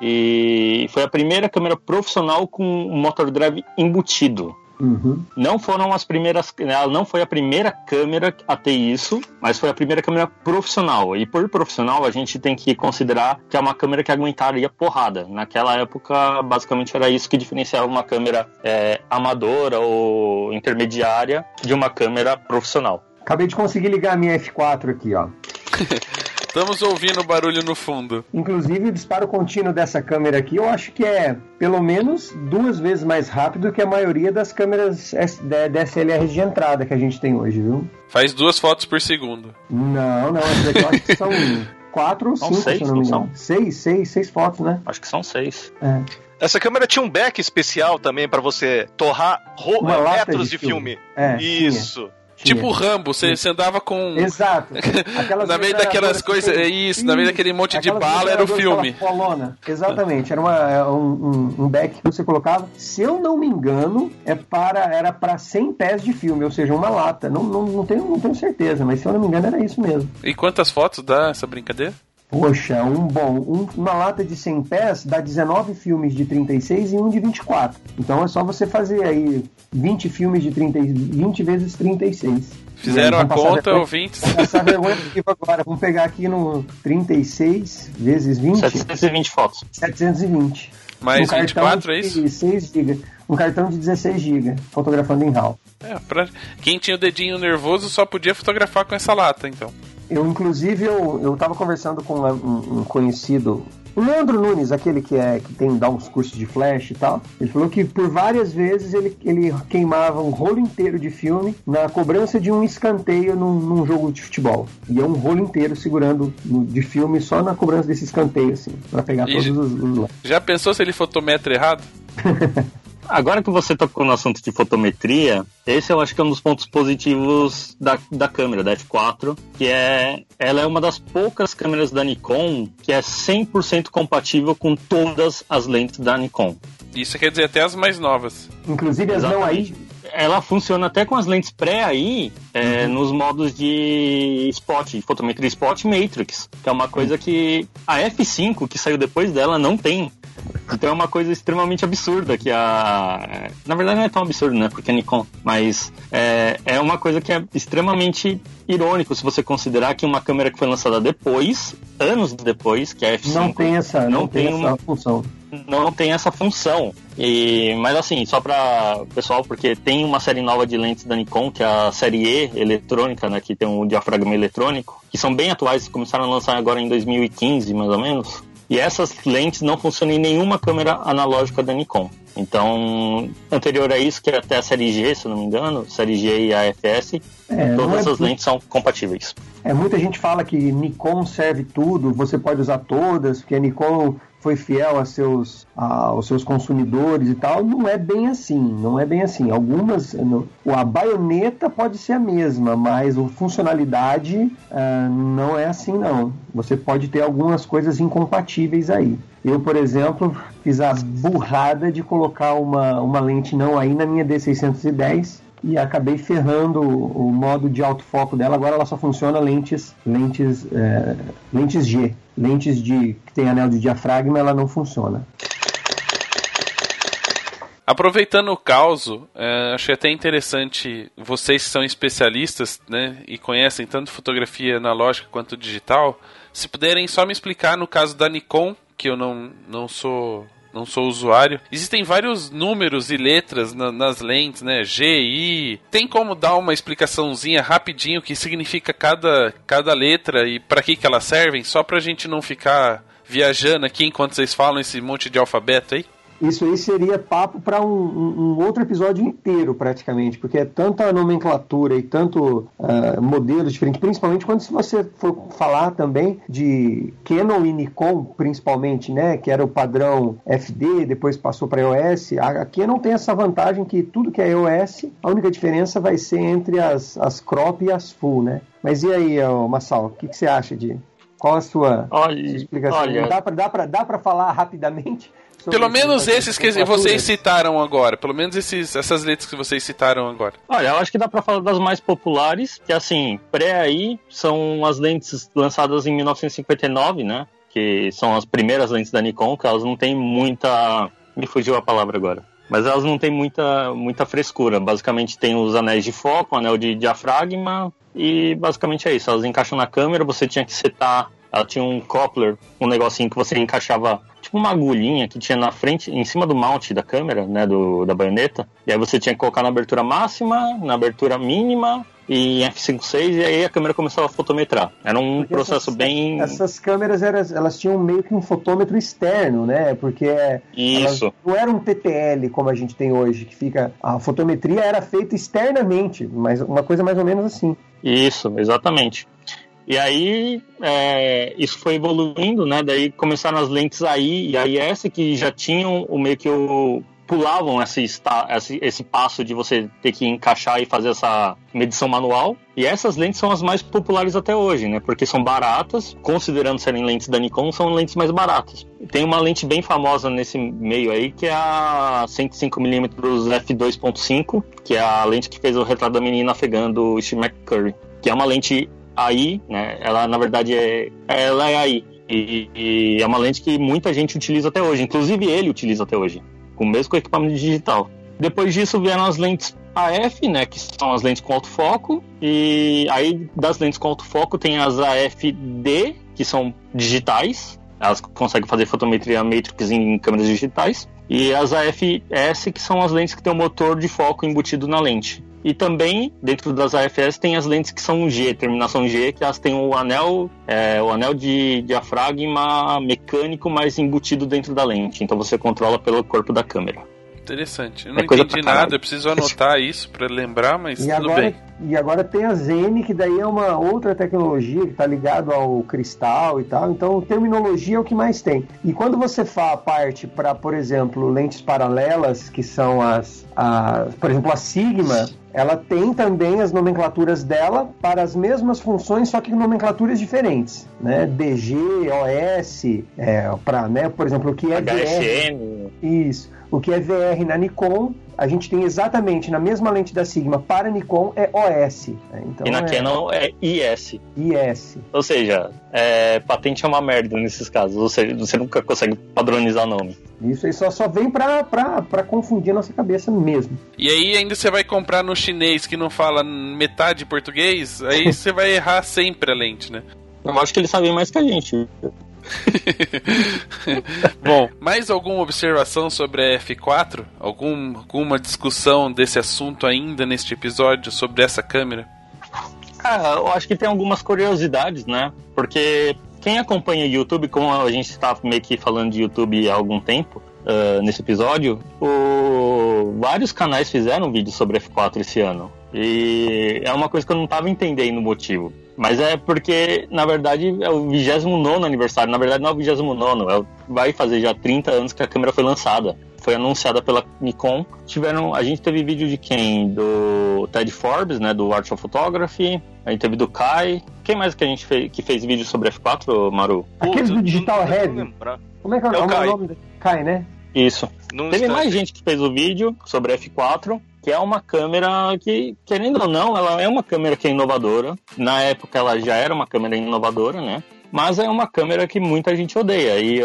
E foi a primeira câmera profissional com um motor drive embutido. Uhum. Não foram as primeiras. Ela não foi a primeira câmera a ter isso, mas foi a primeira câmera profissional. E por profissional, a gente tem que considerar que é uma câmera que aguentaria porrada. Naquela época, basicamente era isso que diferenciava uma câmera é, amadora ou intermediária de uma câmera profissional. Acabei de conseguir ligar a minha F4 aqui, ó. Estamos ouvindo o barulho no fundo. Inclusive, o disparo contínuo dessa câmera aqui, eu acho que é pelo menos duas vezes mais rápido que a maioria das câmeras DSLR de entrada que a gente tem hoje, viu? Faz duas fotos por segundo. Não, não, essas aqui eu acho que são quatro ou cinco, seis, se não me engano. Seis, seis, seis fotos, né? Acho que são seis. É. Essa câmera tinha um back especial também para você torrar metros de, de filme. filme. É, Isso. Tinha. Tipo o Rambo, você, você andava com. Exato. Aquelas na meio daquelas coisas. É isso, na meio daquele monte de bala era o filme. Polona. Exatamente. Era uma, é um, um, um deck que você colocava. Se eu não me engano, é para, era para 100 pés de filme, ou seja, uma lata. Não, não, não, tenho, não tenho certeza, mas se eu não me engano era isso mesmo. E quantas fotos dá essa brincadeira? Poxa, um bom, um, uma lata de 100 pés dá 19 filmes de 36 e um de 24. Então é só você fazer aí 20 filmes de 30, 20 vezes 36. Fizeram a conta, ouvintes? Passar vergonha agora. Vamos pegar aqui no 36 vezes 20. 720 fotos. 720. Mais um 24, é isso? 6 GB. Um cartão de 16 GB, fotografando em RAW. É, pra... Quem tinha o dedinho nervoso só podia fotografar com essa lata, então. Eu, inclusive, eu, eu tava conversando com um, um conhecido o Leandro Nunes, aquele que é que tem dá uns cursos de flash e tal, ele falou que por várias vezes ele, ele queimava um rolo inteiro de filme na cobrança de um escanteio num, num jogo de futebol. E é um rolo inteiro segurando no, de filme só na cobrança desse escanteio, assim, para pegar e todos os, os. Já pensou se ele fotometra errado? Agora que você tocou no assunto de fotometria, esse eu acho que é um dos pontos positivos da, da câmera, da F4, que é ela é uma das poucas câmeras da Nikon que é 100% compatível com todas as lentes da Nikon. Isso quer dizer até as mais novas. Inclusive as não aí. Ela funciona até com as lentes pré aí, é, uhum. nos modos de spot, de fotometria spot matrix, que é uma coisa que a F5, que saiu depois dela, não tem. Então é uma coisa extremamente absurda que a. Na verdade não é tão absurdo, né? Porque é Nikon. Mas é, é uma coisa que é extremamente irônico se você considerar que uma câmera que foi lançada depois, anos depois, que é a F5. Não tem essa, não, não tem, tem uma função. Não tem essa função. E, mas assim, só para pessoal, porque tem uma série nova de lentes da Nikon, que é a série E eletrônica, né, que tem um diafragma eletrônico, que são bem atuais, começaram a lançar agora em 2015, mais ou menos. E essas lentes não funcionam em nenhuma câmera analógica da Nikon. Então, anterior a isso, que é até a série G, se não me engano, série G e a FS, é, todas é as lentes são compatíveis. É, muita gente fala que Nikon serve tudo, você pode usar todas, porque a Nikon foi fiel a seus, a, aos seus consumidores e tal, não é bem assim, não é bem assim. Algumas, no, a baioneta pode ser a mesma, mas a funcionalidade uh, não é assim não. Você pode ter algumas coisas incompatíveis aí. Eu, por exemplo, fiz a burrada de colocar uma, uma lente não aí na minha D610 e acabei ferrando o modo de autofoco dela. Agora ela só funciona lentes, lentes, é, lentes G, lentes de que tem anel de diafragma, ela não funciona. Aproveitando o caos, é, achei até interessante vocês que são especialistas, né, e conhecem tanto fotografia analógica quanto digital, se puderem só me explicar no caso da Nikon, que eu não, não sou não sou usuário. Existem vários números e letras na, nas lentes, né? G, I. Tem como dar uma explicaçãozinha rapidinho que significa cada, cada letra e para que, que elas servem? Só pra gente não ficar viajando aqui enquanto vocês falam esse monte de alfabeto aí? Isso aí seria papo para um, um, outro episódio inteiro, praticamente, porque é tanta nomenclatura e tanto uh, modelos diferentes, principalmente quando se você for falar também de Canon e Nikon, principalmente, né, que era o padrão FD, depois passou para EOS. A, Canon tem essa vantagem que tudo que é EOS, a única diferença vai ser entre as, as crop e as full, né? Mas e aí, Massal, o que, que você acha de qual a sua, olha, sua explicação? Olha, dá para falar rapidamente? Pelo menos esses que vocês citaram agora. Pelo menos esses, essas letras que vocês citaram agora. Olha, eu acho que dá pra falar das mais populares, que assim, pré aí são as lentes lançadas em 1959, né? Que são as primeiras lentes da Nikon, que elas não têm muita. Me fugiu a palavra agora. Mas elas não têm muita, muita frescura. Basicamente tem os anéis de foco, anel de diafragma, e basicamente é isso. Elas encaixam na câmera, você tinha que setar. Ela tinha um coupler, um negocinho que você encaixava tipo uma agulhinha que tinha na frente, em cima do mount da câmera, né, do, da baioneta. E aí você tinha que colocar na abertura máxima, na abertura mínima e em F56 e aí a câmera começou a fotometrar. Era um Porque processo essas, bem. Essas câmeras elas, elas tinham meio que um fotômetro externo, né? Porque Isso. não era um TTL como a gente tem hoje, que fica. A fotometria era feita externamente, mas uma coisa mais ou menos assim. Isso, exatamente. E aí é, isso foi evoluindo, né? Daí começaram as lentes AI e a IS que já tinham o meio que o pulavam esse, esse, esse passo de você ter que encaixar e fazer essa medição manual. E essas lentes são as mais populares até hoje, né? Porque são baratas, considerando serem lentes da Nikon, são lentes mais baratas. Tem uma lente bem famosa nesse meio aí, que é a 105mm f2.5, que é a lente que fez o retrato da menina afegando o Steve McCurry, que é uma lente AI, né? Ela na verdade é ela é AI. E, e, é uma lente que muita gente utiliza até hoje, inclusive ele utiliza até hoje, com o mesmo equipamento digital. Depois disso vieram as lentes AF, né, que são as lentes com alto foco, e aí das lentes com alto foco tem as AFD, que são digitais, elas conseguem fazer fotometria matrix em câmeras digitais, e as AFS, que são as lentes que têm o motor de foco embutido na lente. E também, dentro das AFS, tem as lentes que são G, terminação G, que elas têm o anel, é, o anel de diafragma mecânico mais embutido dentro da lente. Então você controla pelo corpo da câmera. Interessante. Eu não é entendi nada, eu preciso anotar isso para lembrar, mas e tudo agora, bem. E agora tem a Zen, que daí é uma outra tecnologia que está ligado ao cristal e tal. Então, terminologia é o que mais tem. E quando você fala parte para, por exemplo, lentes paralelas, que são as, as, por exemplo, a Sigma, ela tem também as nomenclaturas dela para as mesmas funções, só que nomenclaturas diferentes, né? DG, OS, é, para, né, por exemplo, o que é HSM. VR. Isso. O que é VR na Nikon, a gente tem exatamente na mesma lente da Sigma para Nikon é OS. Né? Então, e na é... Canon é IS. IS. Ou seja, é, patente é uma merda nesses casos. Ou seja, você nunca consegue padronizar nome. Isso aí só, só vem pra, pra, pra confundir a nossa cabeça mesmo. E aí ainda você vai comprar no chinês que não fala metade português, aí você vai errar sempre a lente, né? Eu acho que eles sabem mais que a gente. Bom, mais alguma observação sobre a F4? Algum, alguma discussão desse assunto ainda neste episódio sobre essa câmera? Ah, eu acho que tem algumas curiosidades, né? Porque quem acompanha o YouTube, como a gente está meio que falando de YouTube há algum tempo, uh, nesse episódio, o... vários canais fizeram vídeo sobre F4 esse ano. E é uma coisa que eu não estava entendendo o motivo. Mas é porque, na verdade, é o 29 aniversário. Na verdade, não é o 29, é, vai fazer já 30 anos que a câmera foi lançada. Foi anunciada pela Nikon. Tiveram, a gente teve vídeo de quem? Do Ted Forbes, né? Do Art of Photography. A gente teve do Kai. Quem mais que a gente fez, que fez vídeo sobre F4, Maru? Aqueles do Digital Head. Como é que é, é o, Kai. nome? Kai, né? Isso. Não teve mais gente que fez o vídeo sobre F4 que é uma câmera que, querendo ou não, ela é uma câmera que é inovadora. Na época ela já era uma câmera inovadora, né? Mas é uma câmera que muita gente odeia. E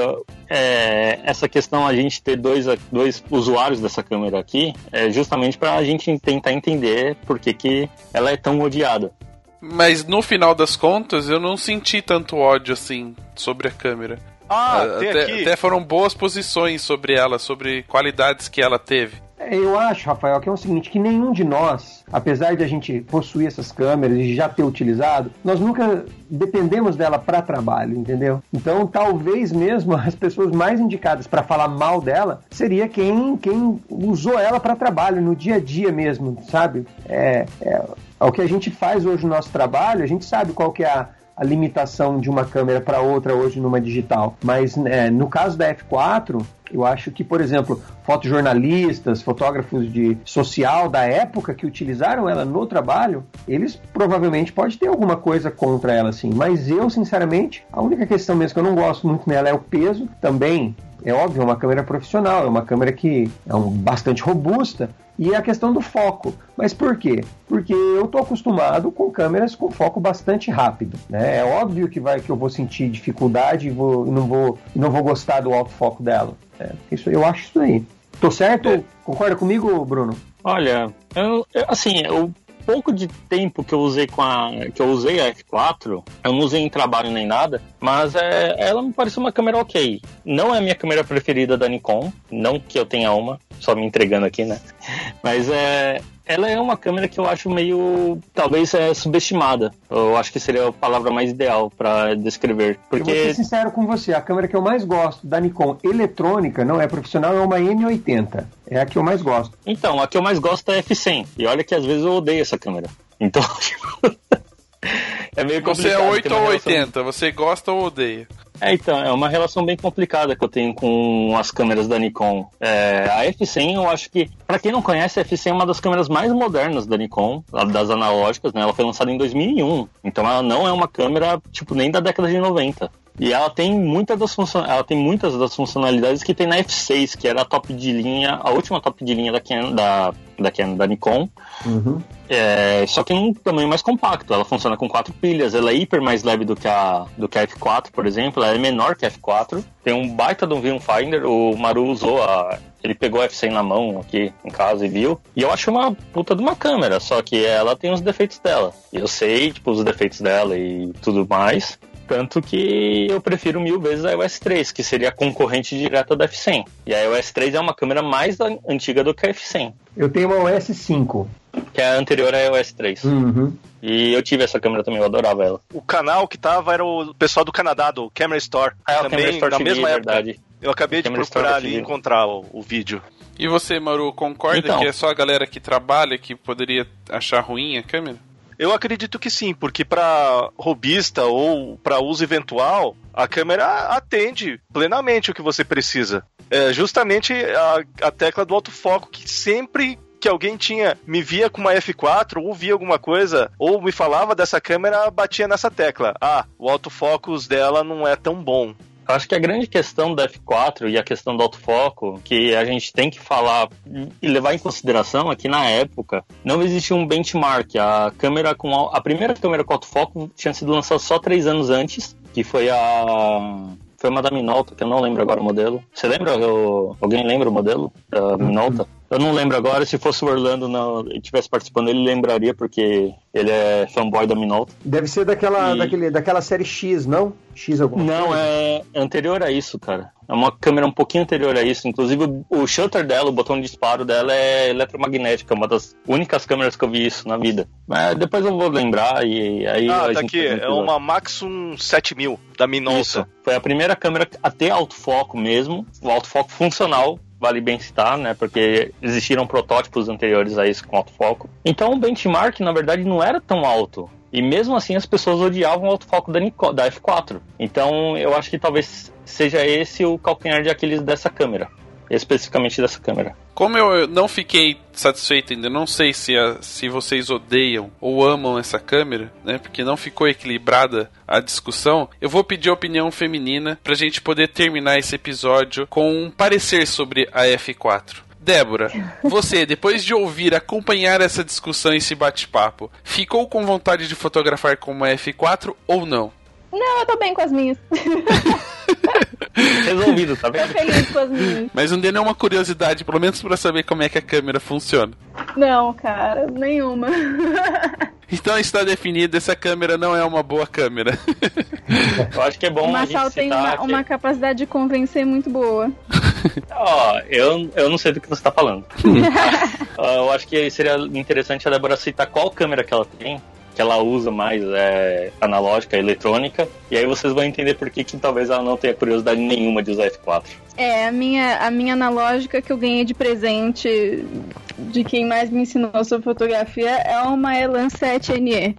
é, essa questão, a gente ter dois, dois usuários dessa câmera aqui, é justamente para a gente tentar entender por que, que ela é tão odiada. Mas no final das contas, eu não senti tanto ódio assim sobre a câmera. Ah, até, até, foram boas posições sobre ela, sobre qualidades que ela teve. É, eu acho, Rafael, que é o seguinte, que nenhum de nós, apesar de a gente possuir essas câmeras e já ter utilizado, nós nunca dependemos dela para trabalho, entendeu? Então, talvez mesmo as pessoas mais indicadas para falar mal dela seria quem, quem usou ela para trabalho, no dia a dia mesmo, sabe? É, é, é, o que a gente faz hoje no nosso trabalho, a gente sabe qual que é a, a limitação de uma câmera para outra hoje numa digital. Mas é, no caso da F4, eu acho que, por exemplo, fotojornalistas, fotógrafos de social da época que utilizaram ela no trabalho, eles provavelmente podem ter alguma coisa contra ela, sim. Mas eu, sinceramente, a única questão mesmo que eu não gosto muito nela é o peso. Também é óbvio, é uma câmera profissional, é uma câmera que é um, bastante robusta, e a questão do foco. Mas por quê? Porque eu estou acostumado com câmeras com foco bastante rápido. Né? É óbvio que, vai, que eu vou sentir dificuldade e vou, não, vou, não vou gostar do alto foco dela. É, isso, eu acho isso aí. Tô certo? É. Concorda comigo, Bruno? Olha, eu, assim, eu pouco de tempo que eu usei com a que eu usei a F4, eu não usei em trabalho nem nada, mas é, ela me pareceu uma câmera ok. Não é a minha câmera preferida da Nikon, não que eu tenha uma, só me entregando aqui, né? Mas é ela é uma câmera que eu acho meio, talvez, é subestimada. Eu acho que seria a palavra mais ideal para descrever. Porque... Eu vou ser sincero com você, a câmera que eu mais gosto da Nikon eletrônica, não é profissional, é uma M80. É a que eu mais gosto. Então, a que eu mais gosto é a F100. E olha que às vezes eu odeio essa câmera. Então, É meio complicado. Você é 8 ou 80, você gosta ou odeia? É, então, é uma relação bem complicada que eu tenho com as câmeras da Nikon. É, a F100, eu acho que, para quem não conhece, a F100 é uma das câmeras mais modernas da Nikon, das analógicas, né? Ela foi lançada em 2001, então ela não é uma câmera, tipo, nem da década de 90. E ela tem, muitas das funcion... ela tem muitas das funcionalidades que tem na F6, que era a top de linha, a última top de linha da da, da, da Nikon. Uhum. É, só que um tamanho mais compacto. Ela funciona com quatro pilhas, ela é hiper mais leve do que a, do que a F4, por exemplo. Ela é menor que a F4. Tem um baita de um viewfinder. O Maru usou a, ele pegou a F100 na mão aqui em casa e viu. E eu acho uma puta de uma câmera, só que ela tem os defeitos dela. Eu sei, tipo, os defeitos dela e tudo mais. Tanto que eu prefiro mil vezes a EOS 3, que seria a concorrente direta da F100. E a EOS 3 é uma câmera mais antiga do que a F100. Eu tenho uma EOS 5. Que é a anterior à EOS 3. Uhum. E eu tive essa câmera também, eu adorava ela. O canal que tava era o pessoal do Canadá, do Camera Store. Ah, também, Camera Store na TV, mesma época. Verdade. Eu acabei de procurar ali e encontrar o, o, vídeo. E você, Maru, concorda então, que é só a galera que trabalha que poderia achar ruim a câmera? Eu acredito que sim, porque para robista ou para uso eventual, a câmera atende plenamente o que você precisa. É justamente a, a tecla do autofoco que sempre que alguém tinha me via com uma F4 ou via alguma coisa ou me falava dessa câmera, batia nessa tecla. Ah, o autofocus dela não é tão bom. Acho que a grande questão da F4 e a questão do autofoco, que a gente tem que falar e levar em consideração é que na época não existia um benchmark. A câmera com a primeira câmera com autofoco tinha sido lançada só três anos antes, que foi a foi uma da Minolta, que eu não lembro agora o modelo. Você lembra? Eu, alguém lembra o modelo da Minolta? Eu não lembro agora, se fosse o Orlando não tivesse participando, ele lembraria, porque ele é fanboy da Minolta. Deve ser daquela, e... daquele, daquela série X, não? X alguma Não, coisa? é anterior a isso, cara. É uma câmera um pouquinho anterior a isso. Inclusive, o shutter dela, o botão de disparo dela é eletromagnética. É uma das únicas câmeras que eu vi isso na vida. Mas depois eu vou lembrar e aí... Ah, tá aqui. É uma Maxum 7000 da Minolta. Isso. Foi a primeira câmera a ter autofoco mesmo. O autofoco funcional vale bem citar, né? Porque existiram protótipos anteriores a isso com autofoco. Então o benchmark, na verdade, não era tão alto. E mesmo assim as pessoas odiavam o autofoco da, Nico, da F4. Então eu acho que talvez seja esse o calcanhar de Aquiles dessa câmera especificamente dessa câmera. Como eu não fiquei satisfeito ainda, não sei se, a, se vocês odeiam ou amam essa câmera, né? Porque não ficou equilibrada a discussão. Eu vou pedir a opinião feminina pra gente poder terminar esse episódio com um parecer sobre a F4. Débora, você, depois de ouvir, acompanhar essa discussão e esse bate-papo, ficou com vontade de fotografar com uma F4 ou não? Não, eu tô bem com as minhas. Resolvido, tá vendo? Tô feliz com as minhas. Mas não deu nenhuma curiosidade, pelo menos pra saber como é que a câmera funciona. Não, cara, nenhuma. Então está definido, essa câmera não é uma boa câmera. Eu acho que é bom o Marçal tem uma, que... uma, capacidade de convencer muito boa. Ó, oh, eu, eu não sei do que você está falando. eu acho que seria interessante a Débora citar qual câmera que ela tem que ela usa mais é analógica, eletrônica, e aí vocês vão entender por que, que talvez ela não tenha curiosidade nenhuma de usar F4. É, a minha, a minha analógica que eu ganhei de presente de quem mais me ensinou sobre fotografia é uma Elan 7NE.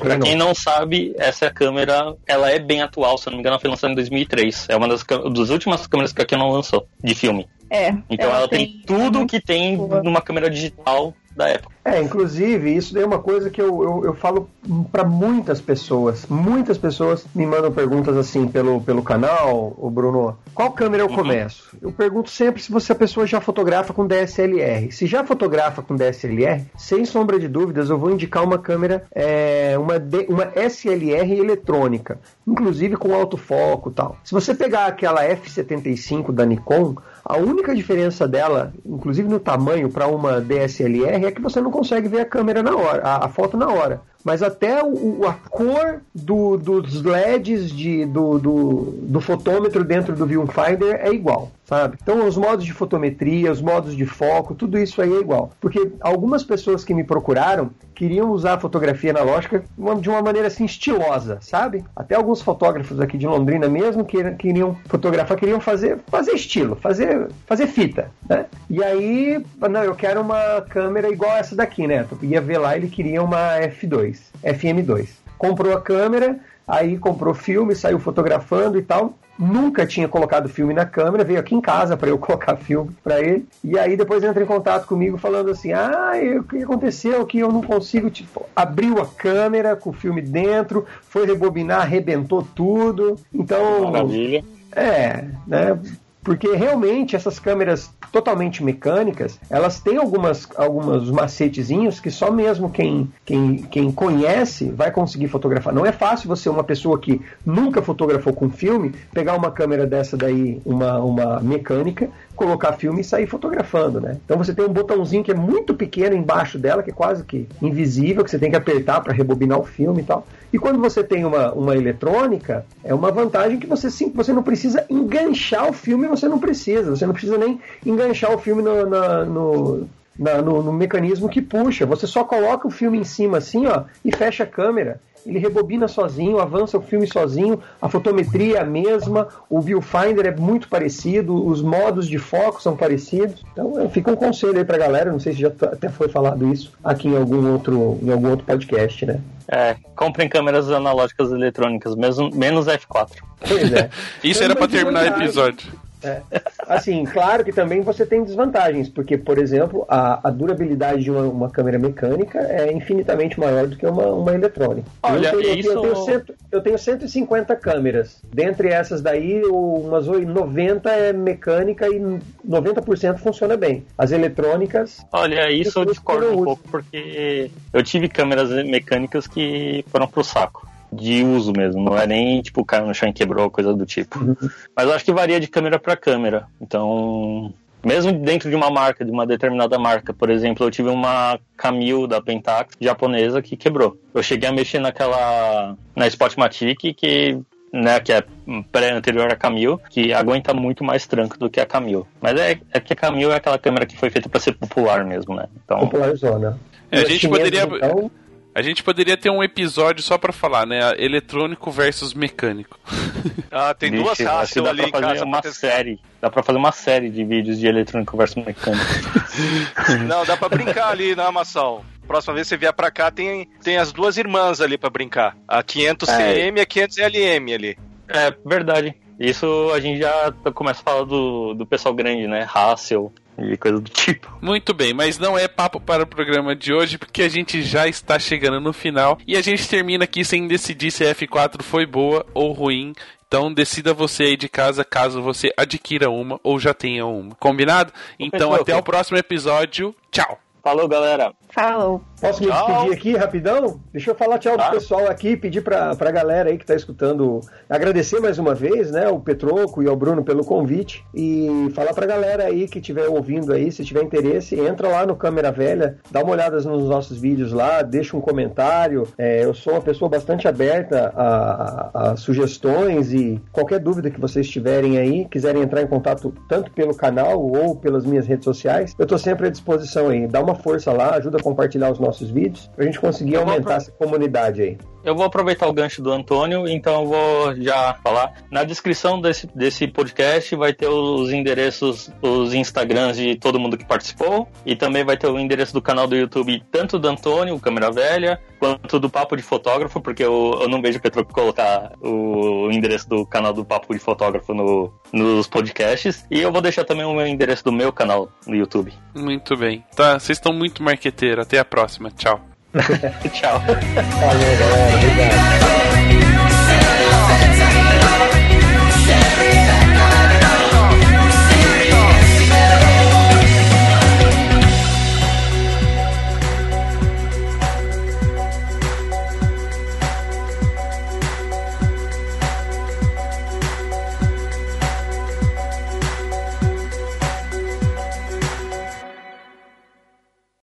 Pra quem não sabe, essa câmera, ela é bem atual, se não me engano, ela foi lançada em 2003. É uma das, das últimas câmeras que a Canon lançou, de filme. É. Então ela, ela tem, tem, tudo que tem numa câmera digital da época. É, inclusive, isso é uma coisa que eu, eu, eu falo para muitas pessoas. Muitas pessoas me mandam perguntas assim pelo, pelo canal, o Bruno, qual câmera eu uhum. começo? Eu pergunto sempre se você a pessoa já fotografa com DSLR. Se já fotografa com DSLR, sem sombra de dúvidas, eu vou indicar uma câmera, é, uma, D, uma SLR eletrônica, inclusive com autofoco e tal. Se você pegar aquela F75 da Nikon, a única diferença dela, inclusive no tamanho para uma DSLR, é que você não consegue ver a câmera na hora, a, a foto na hora. Mas até o, a cor do, dos LEDs de, do, do, do, fotômetro dentro do viewfinder é igual, sabe? Então os modos de fotometria, os modos de foco, tudo isso aí é igual. Porque algumas pessoas que me procuraram queriam usar a fotografia analógica de uma maneira assim estilosa, sabe? Até alguns fotógrafos aqui de Londrina mesmo queriam fotografar, queriam fazer, fazer estilo, fazer, fazer fita, né? E aí, não, eu quero uma câmera igual essa daqui, né? Eu ia ver lá, ele queria uma F2. FM2. comprou a câmera, aí comprou filme, saiu fotografando e tal nunca tinha colocado filme na câmera, veio aqui em casa para eu colocar filme para ele. E aí depois entra em contato comigo falando assim: "Ah, o que aconteceu que eu não consigo tipo abriu a câmera com o filme dentro, foi rebobinar, arrebentou tudo". Então, Maravilha. É, né? Porque realmente essas câmeras totalmente mecânicas, elas têm algumas, algumas macetezinhos que só mesmo quem, quem, quem conhece vai conseguir fotografar. Não é fácil você, uma pessoa que nunca fotografou com filme, pegar uma câmera dessa daí, uma, uma mecânica, colocar filme e sair fotografando, né? Então você tem um botãozinho que é muito pequeno embaixo dela, que é quase que invisível, que você tem que apertar para rebobinar o filme e tal. E quando você tem uma, uma eletrônica, é uma vantagem que você sim, você não precisa enganchar o filme, você não precisa, você não precisa nem enganchar o filme no, no, no, no mecanismo que puxa. Você só coloca o filme em cima assim, ó, e fecha a câmera ele rebobina sozinho, avança o filme sozinho, a fotometria é a mesma, o viewfinder é muito parecido, os modos de foco são parecidos. Então fica um conselho aí pra galera, não sei se já até foi falado isso aqui em algum outro, em algum outro podcast, né? É, comprem câmeras analógicas eletrônicas, mesmo, menos F4. Pois é. isso era para terminar o episódio. É. Assim, claro que também você tem desvantagens, porque, por exemplo, a, a durabilidade de uma, uma, câmera mecânica é infinitamente maior do que uma, uma eletrônica. Olha, eu, tenho, isso... eu, tenho cento, eu tenho 150 câmeras. Dentre essas daí, umas 90 é mecânica e 90% funciona bem. As eletrônicas. Olha, isso eu discordo um pouco, porque eu tive câmeras mecânicas que foram pro saco de uso mesmo, não é nem tipo caiu no chão e quebrou, coisa do tipo. Mas eu acho que varia de câmera para câmera. Então, mesmo dentro de uma marca, de uma determinada marca, por exemplo, eu tive uma Camil da Pentax japonesa que quebrou. Eu cheguei a mexer naquela na Spotmatic que né, que é pré-anterior à Camil, que aguenta muito mais tranco do que a Camil. Mas é, é que a Camil é aquela câmera que foi feita para ser popular mesmo, né? Então, popular zona. É, a gente poderia então... A gente poderia ter um episódio só para falar, né? Eletrônico versus mecânico. Ah, tem Vixe, duas raças ali pra fazer uma série. Dá pra fazer uma série de vídeos de eletrônico versus mecânico. Não, dá pra brincar ali na Amassal. Próxima vez que você vier pra cá, tem, tem as duas irmãs ali pra brincar. A 500CM é. e a 500LM ali. É, verdade. Isso a gente já começa a falar do, do pessoal grande, né? Hassel, e coisa do tipo. Muito bem, mas não é papo para o programa de hoje, porque a gente já está chegando no final e a gente termina aqui sem decidir se a F4 foi boa ou ruim. Então decida você aí de casa caso você adquira uma ou já tenha uma. Combinado? Então até o próximo episódio. Tchau. Falou, galera. Falou. Posso me tchau. despedir aqui rapidão? Deixa eu falar tchau claro. pro pessoal aqui, pedir pra, pra galera aí que tá escutando, agradecer mais uma vez, né, o Petroco e ao Bruno pelo convite e falar pra galera aí que estiver ouvindo aí, se tiver interesse, entra lá no Câmera Velha, dá uma olhada nos nossos vídeos lá, deixa um comentário. É, eu sou uma pessoa bastante aberta a, a, a, sugestões e qualquer dúvida que vocês tiverem aí, quiserem entrar em contato tanto pelo canal ou pelas minhas redes sociais, eu tô sempre à disposição aí. Dá uma força lá, ajuda a compartilhar os nossos vídeos, pra gente conseguir aumentar essa comunidade aí. Eu vou aproveitar o gancho do Antônio, então eu vou já falar. Na descrição desse, desse podcast vai ter os endereços, os Instagrams de todo mundo que participou, e também vai ter o endereço do canal do YouTube, tanto do Antônio, o Câmera Velha, quanto do Papo de Fotógrafo, porque eu, eu não vejo o Petro colocar o endereço do canal do Papo de Fotógrafo no, nos podcasts. E eu vou deixar também o endereço do meu canal no YouTube. Muito bem. Tá, vocês estão muito marqueteiro. Até a próxima. Tchau. Tchau. Valeu, galera. Obrigado.